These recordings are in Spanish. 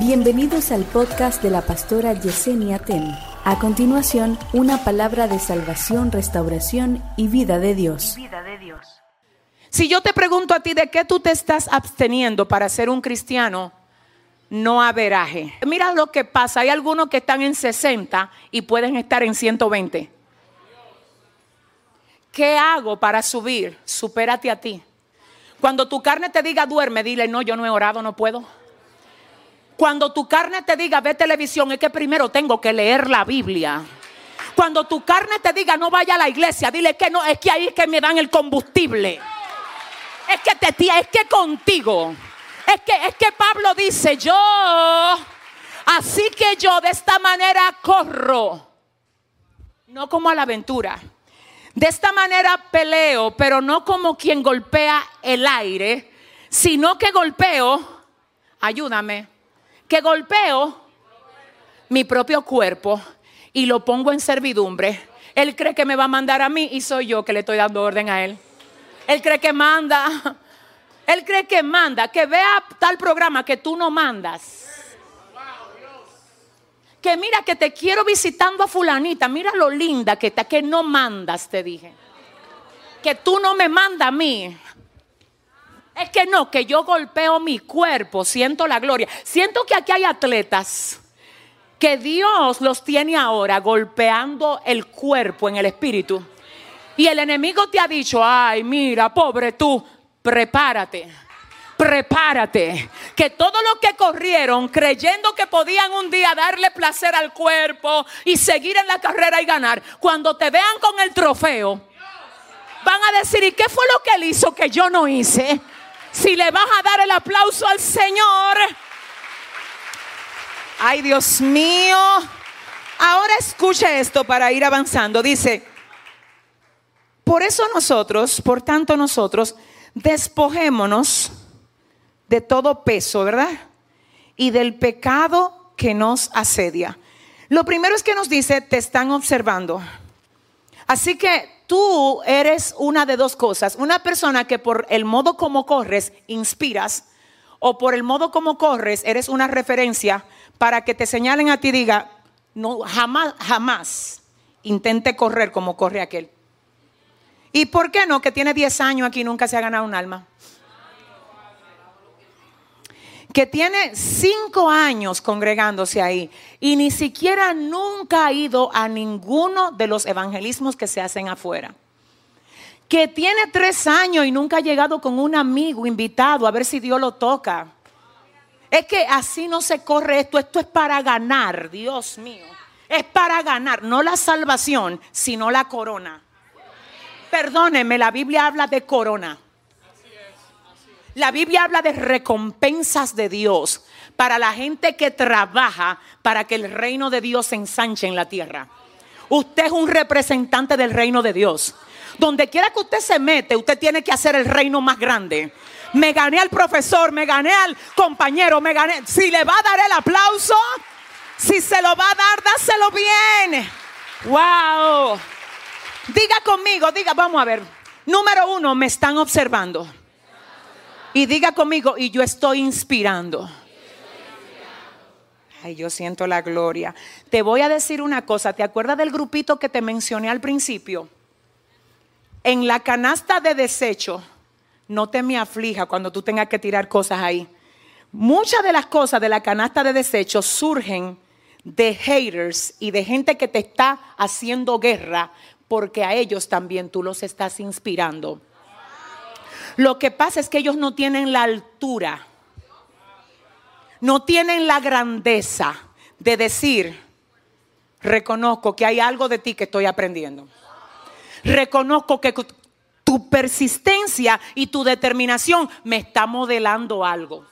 Bienvenidos al podcast de la pastora Yesenia Ten. A continuación, una palabra de salvación, restauración y vida de Dios. Si yo te pregunto a ti de qué tú te estás absteniendo para ser un cristiano, no averaje. Mira lo que pasa, hay algunos que están en 60 y pueden estar en 120. ¿Qué hago para subir? Supérate a ti. Cuando tu carne te diga duerme, dile no, yo no he orado, no puedo. Cuando tu carne te diga ve televisión, es que primero tengo que leer la Biblia. Cuando tu carne te diga no vaya a la iglesia, dile que no, es que ahí es que me dan el combustible. Es que te es que contigo. Es que es que Pablo dice, "Yo así que yo de esta manera corro." No como a la aventura. De esta manera peleo, pero no como quien golpea el aire, sino que golpeo, ayúdame, que golpeo mi propio cuerpo y lo pongo en servidumbre. Él cree que me va a mandar a mí y soy yo que le estoy dando orden a él. Él cree que manda. Él cree que manda, que vea tal programa que tú no mandas. Que mira que te quiero visitando a fulanita, mira lo linda que está, que no mandas, te dije. Que tú no me mandas a mí. Es que no, que yo golpeo mi cuerpo, siento la gloria. Siento que aquí hay atletas que Dios los tiene ahora golpeando el cuerpo en el espíritu. Y el enemigo te ha dicho, ay, mira, pobre tú, prepárate. Prepárate, que todo lo que corrieron creyendo que podían un día darle placer al cuerpo y seguir en la carrera y ganar, cuando te vean con el trofeo, van a decir, ¿y qué fue lo que él hizo que yo no hice? Si le vas a dar el aplauso al Señor, ay Dios mío, ahora escuche esto para ir avanzando. Dice, por eso nosotros, por tanto nosotros, despojémonos de todo peso, ¿verdad? Y del pecado que nos asedia. Lo primero es que nos dice, te están observando. Así que tú eres una de dos cosas. Una persona que por el modo como corres, inspiras, o por el modo como corres, eres una referencia para que te señalen a ti y diga, no, jamás, jamás intente correr como corre aquel. ¿Y por qué no? Que tiene 10 años aquí y nunca se ha ganado un alma que tiene cinco años congregándose ahí y ni siquiera nunca ha ido a ninguno de los evangelismos que se hacen afuera. Que tiene tres años y nunca ha llegado con un amigo invitado a ver si Dios lo toca. Es que así no se corre esto, esto es para ganar, Dios mío. Es para ganar, no la salvación, sino la corona. Perdóneme, la Biblia habla de corona. La Biblia habla de recompensas de Dios para la gente que trabaja para que el reino de Dios se ensanche en la tierra. Usted es un representante del reino de Dios. Donde quiera que usted se mete, usted tiene que hacer el reino más grande. Me gané al profesor, me gané al compañero, me gané. Si le va a dar el aplauso, si se lo va a dar, dáselo bien. Wow. Diga conmigo, diga, vamos a ver. Número uno, me están observando. Y diga conmigo, y yo estoy inspirando. Ay, yo siento la gloria. Te voy a decir una cosa, ¿te acuerdas del grupito que te mencioné al principio? En la canasta de desecho, no te me aflija cuando tú tengas que tirar cosas ahí. Muchas de las cosas de la canasta de desecho surgen de haters y de gente que te está haciendo guerra porque a ellos también tú los estás inspirando. Lo que pasa es que ellos no tienen la altura, no tienen la grandeza de decir, reconozco que hay algo de ti que estoy aprendiendo. Reconozco que tu persistencia y tu determinación me está modelando algo.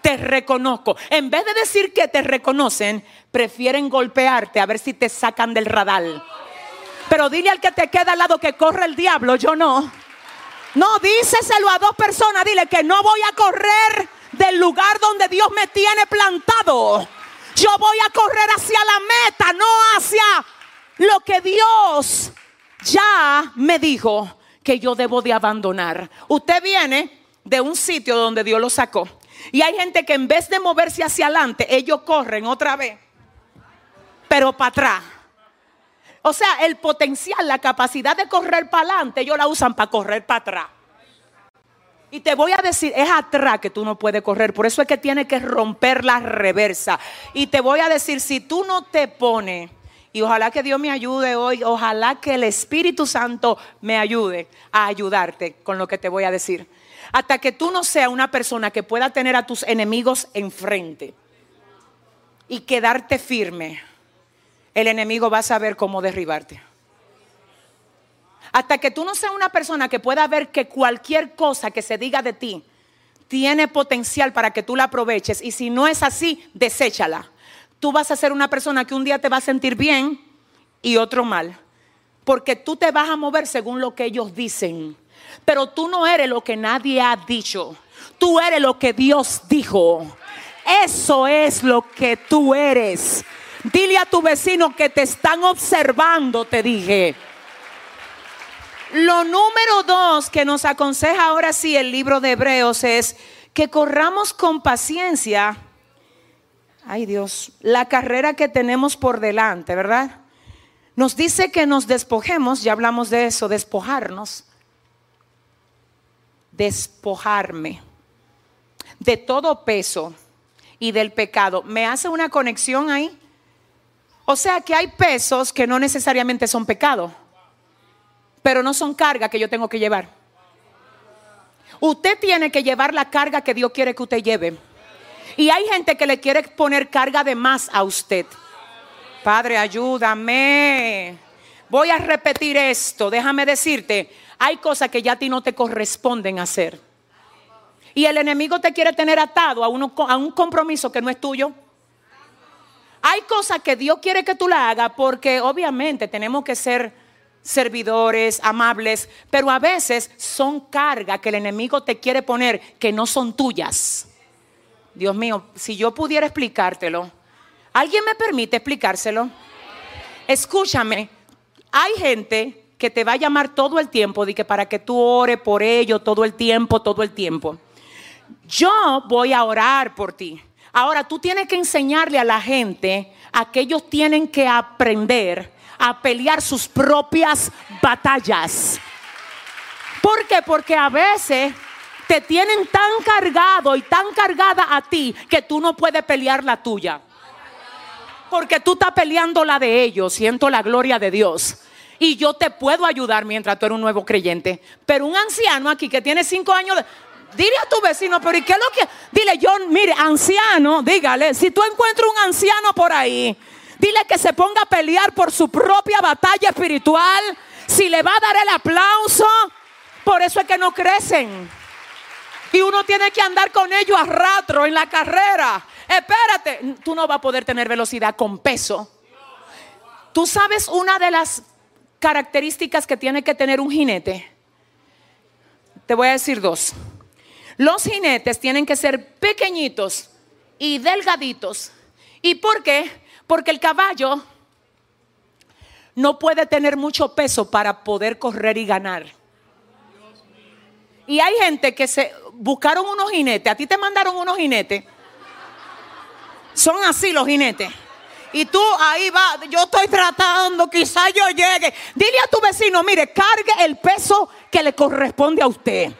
Te reconozco. En vez de decir que te reconocen, prefieren golpearte a ver si te sacan del radar. Pero dile al que te queda al lado que corre el diablo, yo no. No, díseselo a dos personas. Dile que no voy a correr del lugar donde Dios me tiene plantado. Yo voy a correr hacia la meta, no hacia lo que Dios ya me dijo que yo debo de abandonar. Usted viene de un sitio donde Dios lo sacó. Y hay gente que en vez de moverse hacia adelante, ellos corren otra vez, pero para atrás. O sea, el potencial, la capacidad de correr para adelante, ellos la usan para correr para atrás. Y te voy a decir, es atrás que tú no puedes correr. Por eso es que tienes que romper la reversa. Y te voy a decir, si tú no te pones, y ojalá que Dios me ayude hoy, ojalá que el Espíritu Santo me ayude a ayudarte con lo que te voy a decir. Hasta que tú no seas una persona que pueda tener a tus enemigos enfrente y quedarte firme el enemigo va a saber cómo derribarte. Hasta que tú no seas una persona que pueda ver que cualquier cosa que se diga de ti tiene potencial para que tú la aproveches y si no es así, deséchala. Tú vas a ser una persona que un día te va a sentir bien y otro mal. Porque tú te vas a mover según lo que ellos dicen. Pero tú no eres lo que nadie ha dicho. Tú eres lo que Dios dijo. Eso es lo que tú eres. Dile a tu vecino que te están observando, te dije. Lo número dos que nos aconseja ahora sí el libro de Hebreos es que corramos con paciencia. Ay Dios, la carrera que tenemos por delante, ¿verdad? Nos dice que nos despojemos, ya hablamos de eso, despojarnos. Despojarme de todo peso y del pecado. ¿Me hace una conexión ahí? O sea que hay pesos que no necesariamente son pecado, pero no son carga que yo tengo que llevar. Usted tiene que llevar la carga que Dios quiere que usted lleve. Y hay gente que le quiere poner carga de más a usted. Padre, ayúdame. Voy a repetir esto. Déjame decirte, hay cosas que ya a ti no te corresponden hacer. Y el enemigo te quiere tener atado a, a un compromiso que no es tuyo. Hay cosas que Dios quiere que tú la hagas porque obviamente tenemos que ser servidores, amables, pero a veces son cargas que el enemigo te quiere poner que no son tuyas. Dios mío, si yo pudiera explicártelo, ¿alguien me permite explicárselo? Escúchame, hay gente que te va a llamar todo el tiempo de que para que tú ore por ello todo el tiempo, todo el tiempo. Yo voy a orar por ti. Ahora tú tienes que enseñarle a la gente a que ellos tienen que aprender a pelear sus propias batallas. ¿Por qué? Porque a veces te tienen tan cargado y tan cargada a ti que tú no puedes pelear la tuya. Porque tú estás peleando la de ellos, siento la gloria de Dios. Y yo te puedo ayudar mientras tú eres un nuevo creyente. Pero un anciano aquí que tiene cinco años, de, Dile a tu vecino, pero ¿y qué es lo que? Dile, John, mire, anciano, dígale, si tú encuentras un anciano por ahí, dile que se ponga a pelear por su propia batalla espiritual. Si le va a dar el aplauso, por eso es que no crecen. Y uno tiene que andar con ellos a ratro en la carrera. Espérate, tú no vas a poder tener velocidad con peso. Tú sabes una de las características que tiene que tener un jinete. Te voy a decir dos. Los jinetes tienen que ser pequeñitos y delgaditos. ¿Y por qué? Porque el caballo no puede tener mucho peso para poder correr y ganar. Y hay gente que se buscaron unos jinetes, a ti te mandaron unos jinetes. Son así los jinetes. Y tú ahí va, yo estoy tratando, quizá yo llegue. Dile a tu vecino, mire, cargue el peso que le corresponde a usted.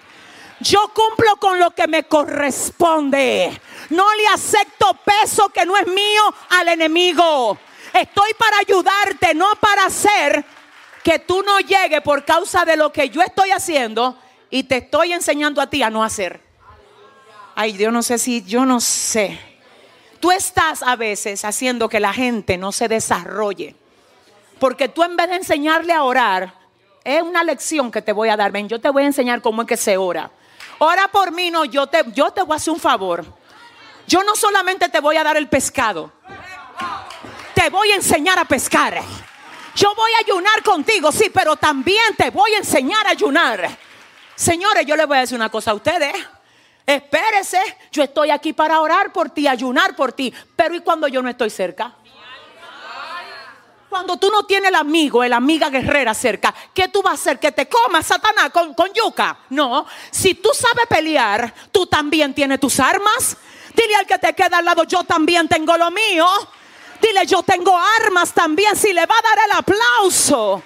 Yo cumplo con lo que me corresponde. No le acepto peso que no es mío al enemigo. Estoy para ayudarte, no para hacer que tú no llegues por causa de lo que yo estoy haciendo y te estoy enseñando a ti a no hacer. Ay, Dios, no sé si, yo no sé. Tú estás a veces haciendo que la gente no se desarrolle. Porque tú en vez de enseñarle a orar, es una lección que te voy a dar. Ven, yo te voy a enseñar cómo es que se ora. Ora por mí, no, yo te, yo te voy a hacer un favor. Yo no solamente te voy a dar el pescado, te voy a enseñar a pescar. Yo voy a ayunar contigo, sí, pero también te voy a enseñar a ayunar. Señores, yo les voy a decir una cosa a ustedes. Espérese, yo estoy aquí para orar por ti, ayunar por ti. Pero ¿y cuando yo no estoy cerca? Cuando tú no tienes el amigo, la amiga guerrera cerca, ¿qué tú vas a hacer? ¿Que te coma Satanás con, con yuca? No. Si tú sabes pelear, tú también tienes tus armas. Dile al que te queda al lado, yo también tengo lo mío. Dile, yo tengo armas también. Si le va a dar el aplauso.